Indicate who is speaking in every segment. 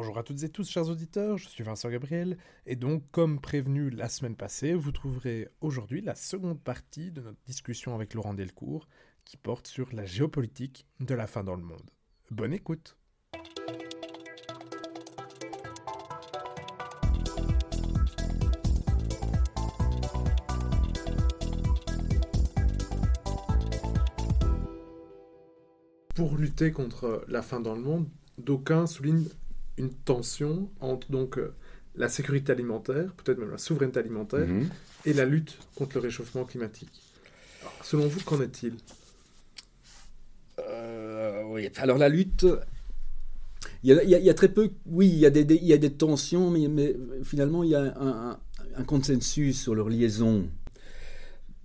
Speaker 1: Bonjour à toutes et tous, chers auditeurs, je suis Vincent Gabriel, et donc, comme prévenu la semaine passée, vous trouverez aujourd'hui la seconde partie de notre discussion avec Laurent Delcourt, qui porte sur la géopolitique de la fin dans le monde. Bonne écoute Pour lutter contre la faim dans le monde, d'aucuns soulignent une tension entre donc euh, la sécurité alimentaire, peut-être même la souveraineté alimentaire,
Speaker 2: Mhm.
Speaker 1: et la lutte contre le réchauffement climatique. Alors, selon vous, qu'en est-il?
Speaker 2: Euh, oui. Alors la lutte, il y, a, il y a- il y a très peu, oui, il y a des, des- il y a des tensions, mais, mais finalement il y a un, un- un consensus sur leur liaison.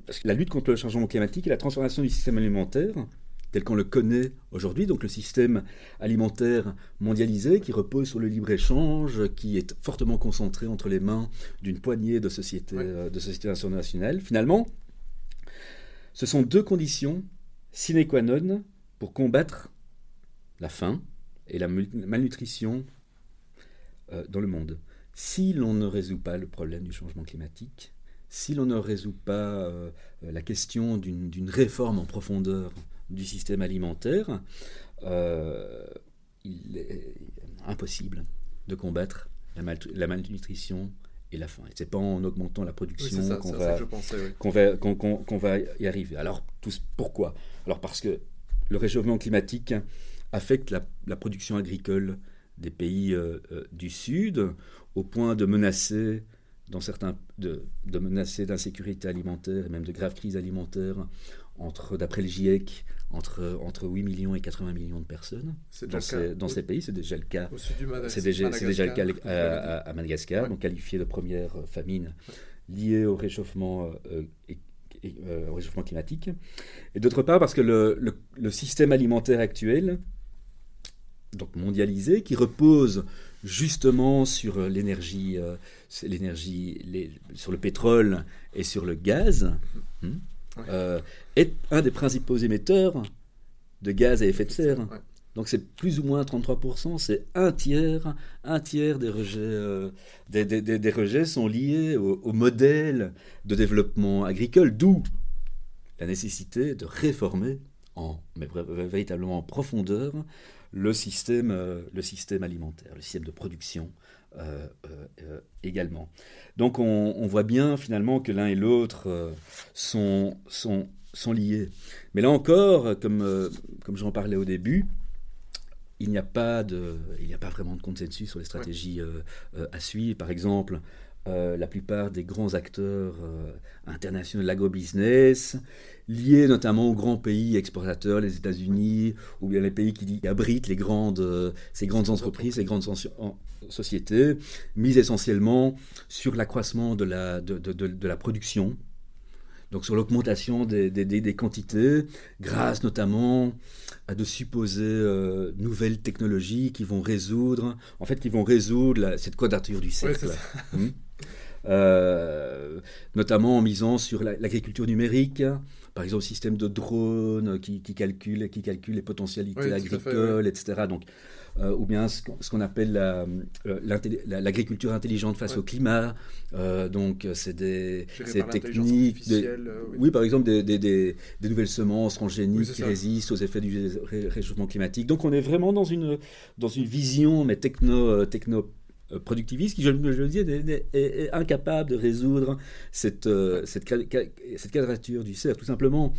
Speaker 2: Parce que la lutte contre le changement climatique et la transformation du système alimentaire, tel qu'on le connaît aujourd'hui, donc le système alimentaire mondialisé qui repose sur le libre-échange, qui est fortement concentré entre les mains d'une poignée de sociétés,
Speaker 1: Ouais.
Speaker 2: euh, de sociétés internationales, finalement, ce sont deux conditions sine qua non pour combattre la faim et la malnutrition euh, dans le monde. Si l'on ne résout pas le problème du changement climatique, si l'on ne résout pas euh, la question d'une réforme en profondeur du système alimentaire, euh, il est impossible de combattre la, mal- la malnutrition et la faim. Et c'est pas en augmentant la production qu'on va
Speaker 1: oui.
Speaker 2: va, y arriver. Alors, tous, pourquoi? Alors, parce que le réchauffement climatique affecte la, la production agricole des pays euh, euh, du Sud au point de menacer, dans certains, de, de menacer d'insécurité alimentaire et même de graves crises alimentaires, entre, d'après le GIEC, entre, entre 8 millions et 80 millions de personnes dans, ces, dans
Speaker 1: Oui.
Speaker 2: ces pays. C'est déjà le cas c'est déjà, déjà le cas
Speaker 1: Madagascar,
Speaker 2: à, à- à Madagascar,
Speaker 1: Ouais.
Speaker 2: donc qualifié de première euh, famine liée au réchauffement, euh, et- et, euh, au réchauffement climatique. Et d'autre part, parce que le, le- le système alimentaire actuel, donc mondialisé, qui repose justement sur l'énergie, euh, sur le pétrole et sur le gaz, hmm,
Speaker 1: Ouais.
Speaker 2: euh, est un des principaux émetteurs de gaz à effet de serre.
Speaker 1: Ouais.
Speaker 2: Donc c'est plus ou moins 33%, c'est un tiers, un tiers des rejets, euh, des, des- des- des rejets sont liés au, au modèle de développement agricole, d'où la nécessité de réformer en, mais véritablement en profondeur le système, euh, le système alimentaire, le système de production euh, euh, euh, également. Donc on, on voit bien finalement que l'un et l'autre sont, sont, sont liés. Mais là encore, comme, comme j'en parlais au début, il n'y a pas de, il n'y a pas vraiment de consensus sur les stratégies euh, euh, à suivre. Par exemple, euh, la plupart des grands acteurs euh, internationaux de l'agrobusiness, liés notamment aux grands pays exportateurs, les États-Unis, ou bien les pays qui, abritent les grandes, euh, ces grandes entreprises, ces grandes en- sociétés, misent essentiellement sur l'accroissement de la, de, de- de- de la production, donc sur l'augmentation des, des- des- des quantités, grâce notamment à de supposées euh, nouvelles technologies qui vont résoudre, en fait, qui vont résoudre la- cette quadrature du cercle. Euh, notamment en misant sur la- l'agriculture numérique, par exemple, le système de drones qui, qui calcule, qui calcule les potentialités
Speaker 1: Oui, fait,
Speaker 2: agricoles, etc. Donc, euh, ou bien ce qu'on appelle euh, la- l'agriculture intelligente face
Speaker 1: Ouais.
Speaker 2: au climat. Euh, donc, c'est des, techniques, des-
Speaker 1: oui.
Speaker 2: oui, par exemple, des, des- des- des nouvelles semences transgéniques
Speaker 1: Oui,
Speaker 2: qui résistent aux effets du ré- réchauffement climatique. Donc, on est vraiment dans une, dans une vision, mais techno, techno productiviste qui, je, le dis, est, incapable de résoudre cette, euh, cette, cette quadrature du cercle, tout simplement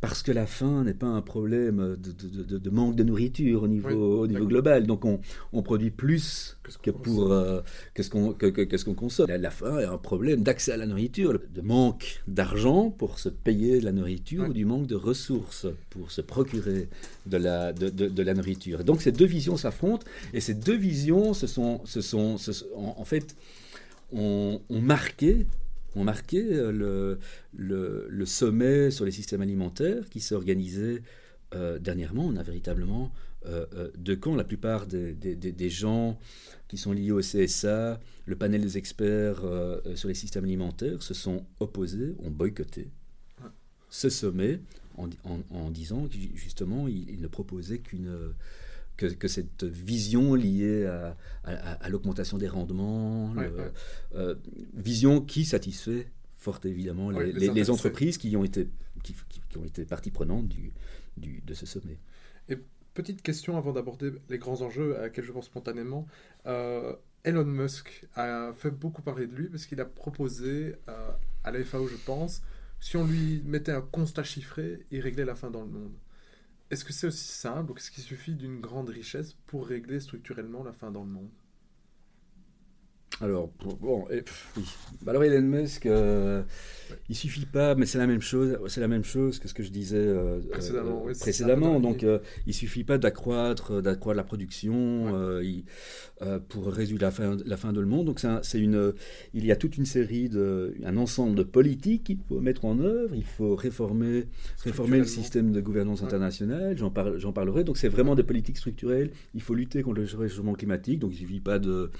Speaker 2: parce que la faim n'est pas un problème de, de- de- de manque de nourriture au niveau,
Speaker 1: Oui,
Speaker 2: au niveau
Speaker 1: d'accord.
Speaker 2: global. Donc, on, on produit plus
Speaker 1: Que ce qu'on
Speaker 2: que pour
Speaker 1: consomme.
Speaker 2: euh, ce qu'on que, que- que ce qu'on consomme. La, la faim est un problème d'accès à la nourriture, de manque d'argent pour se payer de la nourriture ou du manque de ressources pour se procurer de la, de nourriture. Et donc ces deux visions s'affrontent et ces deux visions se sont, se sont, se sont- en, en fait ont, ont marqué ont marqué euh, le, le, le sommet sur les systèmes alimentaires qui s'est organisé euh, dernièrement. On a véritablement euh, euh, deux camps. La plupart des, des- des- des gens qui sont liés au CSA, le panel des experts sur les systèmes alimentaires, se sont opposés, ont boycotté ce sommet en, en- en disant que justement il ne proposait qu'une que, cette vision liée à, l'augmentation des rendements, euh, vision qui satisfait fort évidemment les, entreprises qui ont été, qui, ont été partie prenante du, du, de ce sommet.
Speaker 1: Et petite question avant d'aborder les grands enjeux à laquelle je pense spontanément. Euh, Elon Musk a fait beaucoup parler de lui parce qu'il a proposé euh, à la FAO, je pense, si on lui mettait un constat chiffré, il réglait la faim dans le monde. Est-ce que c'est aussi simple ou est-ce qu'il suffit d'une grande richesse pour régler structurellement la faim dans le monde?
Speaker 2: Alors, bon, et, oui. Alors Elon Musk, euh, il suffit pas, mais c'est la même chose, c'est la même chose que ce que je disais euh, précédemment. Euh, précédemment. Donc, euh, il suffit pas d'accroître, d'accroître la production pour résoudre la fin, la fin de le monde. Donc, c'est une, il y a toute une série de, un ensemble de politiques qu'il faut mettre en œuvre. Il faut réformer, réformer le système de gouvernance internationale. J'en parle, j'en parlerai. Donc, c'est vraiment des politiques structurelles. Il faut lutter contre le réchauffement climatique. Donc, il suffit pas de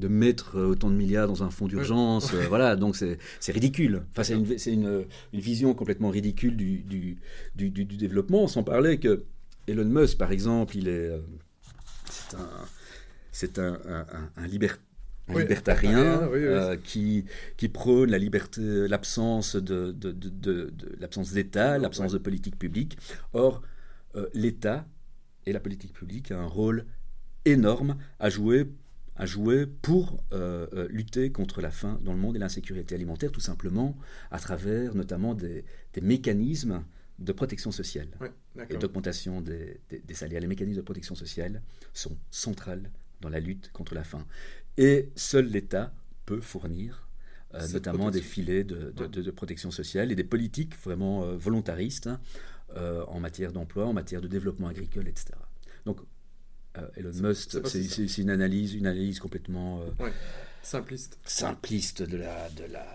Speaker 2: de mettre euh, autant de milliards dans un fonds d'urgence. Euh, voilà, donc c'est ridicule. Enfin, c'est une, une, une, vision complètement ridicule du, du, du, du, développement, sans parler que Elon Musk, par exemple, il est. Euh, c'est un, un, un, un, libertarien qui, qui prône la liberté, l'absence de, de, de, de l'absence d'État, l'absence de politique publique. Or, l'État et la politique publique a un rôle énorme à jouer à jouer pour euh, euh, lutter contre la faim dans le monde et l'insécurité alimentaire, tout simplement à travers notamment des, mécanismes de protection sociale et d'augmentation des, salaires. Les mécanismes de protection sociale sont centrales dans la lutte contre la faim. Et seul l'État peut fournir euh, notamment des filets de, protection sociale et des politiques vraiment volontaristes en matière d'emploi, en matière de développement agricole, etc. Donc Elon Musk, c'est une analyse, une analyse complètement
Speaker 1: euh, simpliste,
Speaker 2: simpliste de la, de la,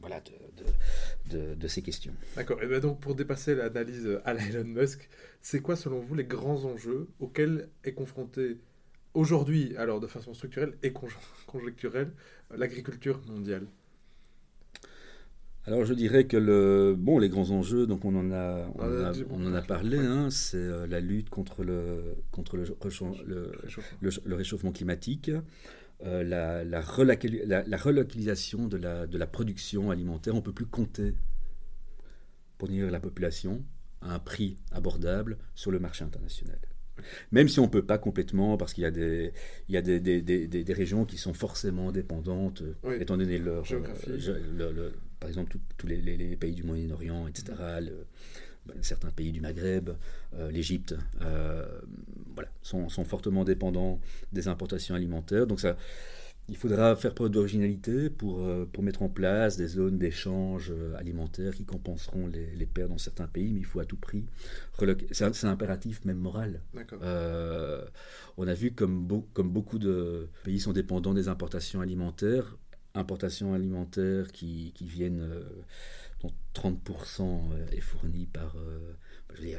Speaker 2: voilà, de, de, de, ces questions.
Speaker 1: D'accord. Et bien donc pour dépasser l'analyse à la Elon Musk, c'est quoi selon vous les grands enjeux auxquels est confronté aujourd'hui, alors de façon structurelle et conjoncturelle, l'agriculture mondiale?
Speaker 2: Alors je dirais que le, bon, les grands enjeux, donc on en a, on, en a parlé, hein, c'est euh, la lutte contre le, contre le, le, réchauffement climatique, euh, la, la, relocalisation de la, de la production alimentaire. On ne peut plus compter pour nourrir la population à un prix abordable sur le marché international. Même si on ne peut pas complètement, parce qu'il y a, des, il y a des, des, des, des, régions qui sont forcément dépendantes, étant donné leur,
Speaker 1: géographie.
Speaker 2: Euh, par exemple tous les, les, pays du Moyen-Orient, etc., ben, certains pays du Maghreb, euh, l'Égypte, euh, voilà, sont, sont, fortement dépendants des importations alimentaires. Donc ça, il faudra faire preuve d'originalité pour, euh, pour mettre en place des zones d'échange alimentaire qui compenseront les, les, pertes dans certains pays, mais il faut à tout prix. C'est un, impératif même moral. on a vu comme, comme beaucoup de pays sont dépendants des importations alimentaires, importations alimentaires qui, qui viennent, euh, dont 30% euh, est fourni par... Euh, je veux dire,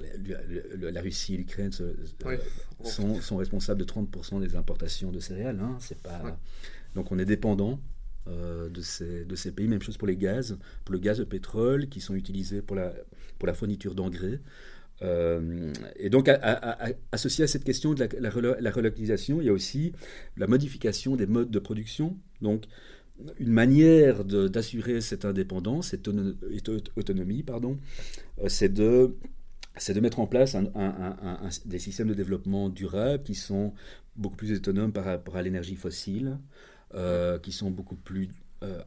Speaker 2: la, Russie et l'Ukraine sont, sont, responsables de 30% des importations de céréales. Hein, c'est pas... Donc on est dépendant de, ces, de ces pays. Même chose pour les gaz, pour le gaz de pétrole qui sont utilisés pour la, pour la fourniture d'engrais. et donc, associé à cette question de la, la, relocalisation, il y a aussi la modification des modes de production. Donc, une manière d'assurer cette indépendance, cette autonomie, pardon, euh, c'est de, mettre en place des systèmes de développement durable qui sont beaucoup plus autonomes par rapport à l'énergie fossile, euh, qui sont beaucoup plus euh,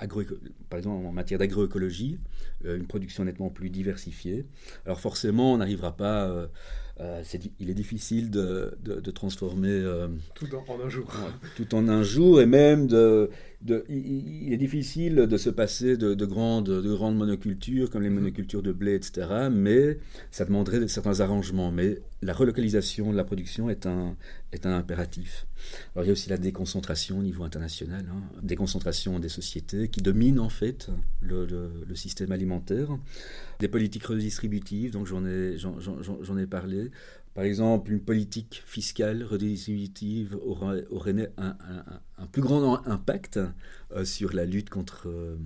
Speaker 2: par exemple en matière d'agroécologie, une production nettement plus diversifiée. Alors forcément, on n'arrivera pas euh, il est difficile de, de, transformer
Speaker 1: euh, tout en, un jour.
Speaker 2: tout en un jour, et même de, de il, est difficile de se passer de, grandes, de grandes monocultures comme les mm-hmm. monocultures de blé, etc. Mais ça demanderait certains arrangements. Mais la relocalisation de la production est un, est un impératif. Alors il y a aussi la déconcentration au niveau international, hein, déconcentration des sociétés qui domine en fait le, le, le système alimentaire des politiques redistributives, donc j'en ai, j'en, ai parlé. Par exemple, une politique fiscale redistributive aurait, aurait un, un, plus grand impact euh, sur la lutte contre,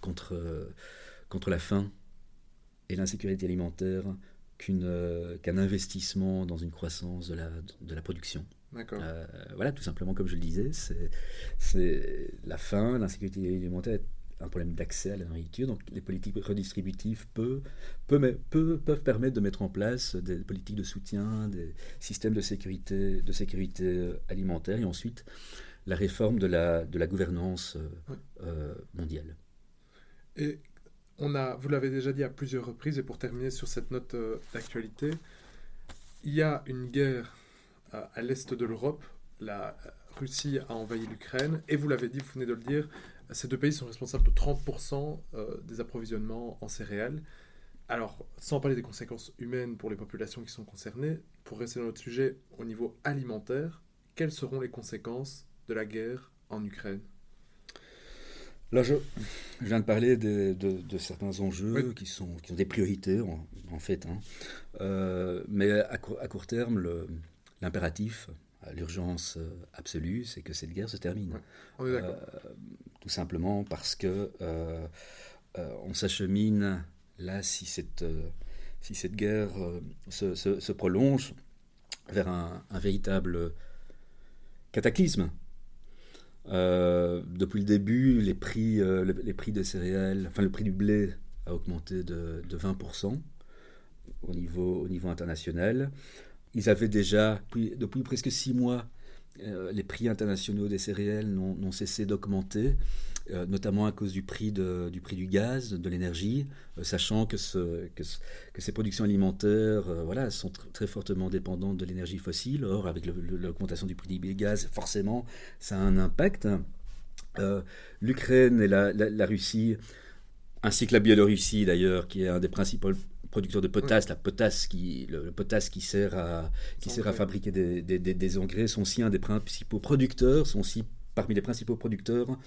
Speaker 2: contre, contre la faim et l'insécurité alimentaire qu'un investissement dans une croissance de la, de la production. Euh, voilà, tout simplement, comme je le disais, c'est la faim, l'insécurité alimentaire un problème d'accès à la nourriture. Donc les politiques redistributives peuvent, peuvent, peuvent, permettre de mettre en place des politiques de soutien, des systèmes de sécurité, de sécurité euh, alimentaire et ensuite la réforme de la, de la gouvernance euh, euh, mondiale.
Speaker 1: Et on a, vous l'avez déjà dit à plusieurs reprises, et pour terminer sur cette note d'actualité, il y a une guerre à l'est de l'Europe. La Russie a envahi l'Ukraine, et vous l'avez dit, vous venez de le dire, ces deux pays sont responsables de 30% euh, des approvisionnements en céréales. Alors, sans parler des conséquences humaines pour les populations qui sont concernées, pour rester dans notre sujet au niveau alimentaire, quelles seront les conséquences de la guerre en Ukraine?
Speaker 2: Là, je, viens de parler de, certains enjeux qui, sont, qui ont des priorités, en, fait. Hein. Euh, mais à, à, court terme, l'impératif, l'urgence absolue, c'est que cette guerre se termine. Euh, tout simplement parce que euh, euh, on s'achemine là si cette, euh, si cette guerre se, se, prolonge vers un, véritable cataclysme. depuis le début, les prix, les prix des céréales, enfin le prix du blé a augmenté de, de 20% au niveau, au niveau international. Ils avaient déjà, depuis, presque six mois, euh, les prix internationaux des céréales n'ont cessé d'augmenter, euh, notamment à cause du prix, du, gaz, de l'énergie, euh, sachant que, ces productions alimentaires sont très fortement dépendantes de l'énergie fossile. Or, avec l'augmentation du prix du gaz, forcément, ça a un impact. L'Ukraine et la, Russie, ainsi que la Biélorussie d'ailleurs, qui est un des principaux producteur de potasse, la potasse qui, le, potasse qui sert à, qui sert à fabriquer des, des, des, engrais, sont aussi un des principaux producteurs, sont aussi parmi les principaux producteurs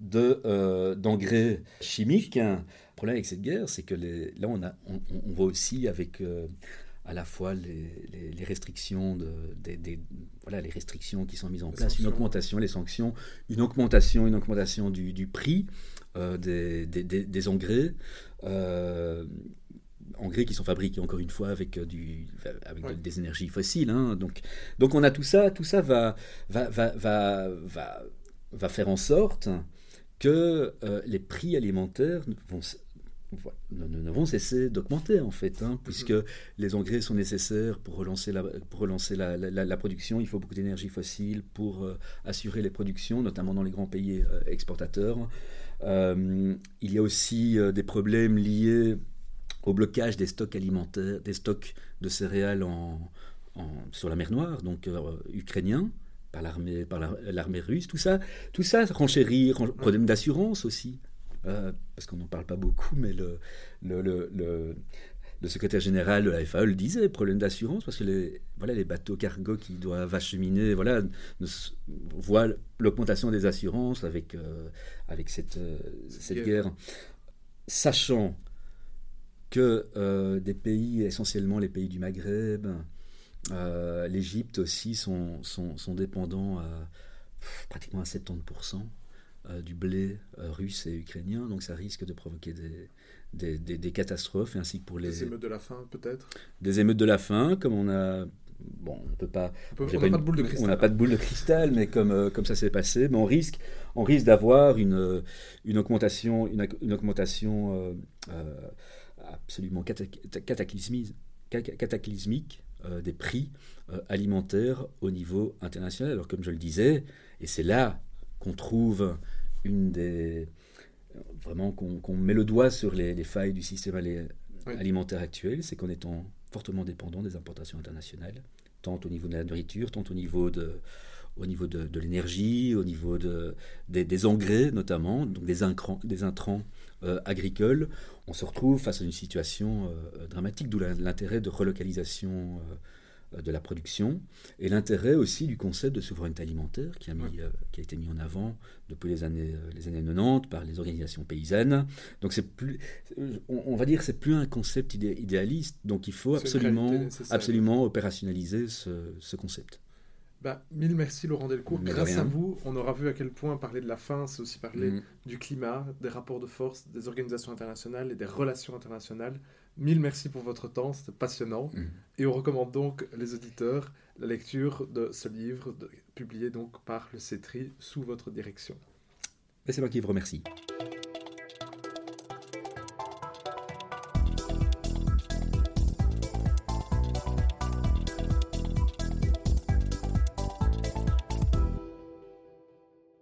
Speaker 2: de, euh, d'engrais chimiques. Le problème avec cette guerre, c'est que les, là, on, a, on, voit aussi avec euh, à la fois les, les, restrictions, de, des, voilà, les restrictions qui sont mises en place, une augmentation, les sanctions, une augmentation, une augmentation du, du prix euh, des, des, engrais engrais qui sont fabriqués encore une fois avec, euh, du, avec des énergies fossiles. Hein. Donc, donc on a tout ça, tout ça va, va, va, va, va, va faire en sorte que euh, les prix alimentaires vont, ne, vont cesser d'augmenter en fait, hein, puisque mm-hmm. les engrais sont nécessaires pour relancer la, pour relancer la, la, production. Il faut beaucoup d'énergie fossile pour euh, assurer les productions, notamment dans les grands pays exportateurs. il y a aussi des problèmes liés au blocage des stocks alimentaires, des stocks de céréales en, sur la mer Noire, donc euh, ukrainien, par l'armée par l'armée russe, tout ça, tout ça renchérit, problème d'assurance aussi, euh, parce qu'on n'en parle pas beaucoup, mais le, le, le, le, secrétaire général de la FAE le disait, problème d'assurance, parce que les, voilà, les bateaux cargo qui doivent acheminer voilà, voient l'augmentation des assurances avec, euh, avec cette, cette guerre. Sachant que euh, des pays, essentiellement les pays du Maghreb, euh, l'Égypte aussi, sont, sont, sont, dépendants à pratiquement à 70% euh, du blé russe et ukrainien, donc ça risque de provoquer des, des, des, catastrophes, ainsi que pour les...
Speaker 1: Des émeutes de la faim, peut-être?
Speaker 2: Des émeutes de la faim, comme on a... Bon, on peut pas...
Speaker 1: On n'a pas, de boule de cristal.
Speaker 2: On n'a pas de boule de cristal, mais comme, comme ça s'est passé, mais on risque, on risque d'avoir une, une augmentation, une, une augmentation absolument cataclysmique, cataclysmique euh, des prix euh, alimentaires au niveau international. Alors comme je le disais, et c'est là qu'on trouve une des... Vraiment qu'on met le doigt sur les, failles du système alimentaire actuel, c'est qu'en étant fortement dépendant des importations internationales, tant au niveau de la nourriture, tant au niveau de, au niveau de, l'énergie, au niveau de, des, engrais notamment, donc des, des intrants euh, agricole, on se retrouve face à une situation euh, dramatique, d'où l'intérêt de relocalisation euh, de la production et l'intérêt aussi du concept de souveraineté alimentaire qui a, mis, qui a été mis en avant depuis les années, les années 90 par les organisations paysannes. Donc c'est plus, on, va dire, c'est plus un concept idéaliste. Donc il faut absolument, absolument opérationnaliser ce, ce concept.
Speaker 1: Bah, mille merci Laurent Delcourt.
Speaker 2: Mais
Speaker 1: Grâce
Speaker 2: rien.
Speaker 1: à vous, on aura vu à quel point parler de la faim, c'est aussi parler
Speaker 2: Mm.
Speaker 1: du climat, des rapports de force, des organisations internationales et des relations internationales. Mille merci pour votre temps, c'était passionnant.
Speaker 2: Mm.
Speaker 1: Et on recommande donc les auditeurs la lecture de ce livre, de- publié donc par le CETRI sous votre direction.
Speaker 2: Et c'est moi qui vous remercie.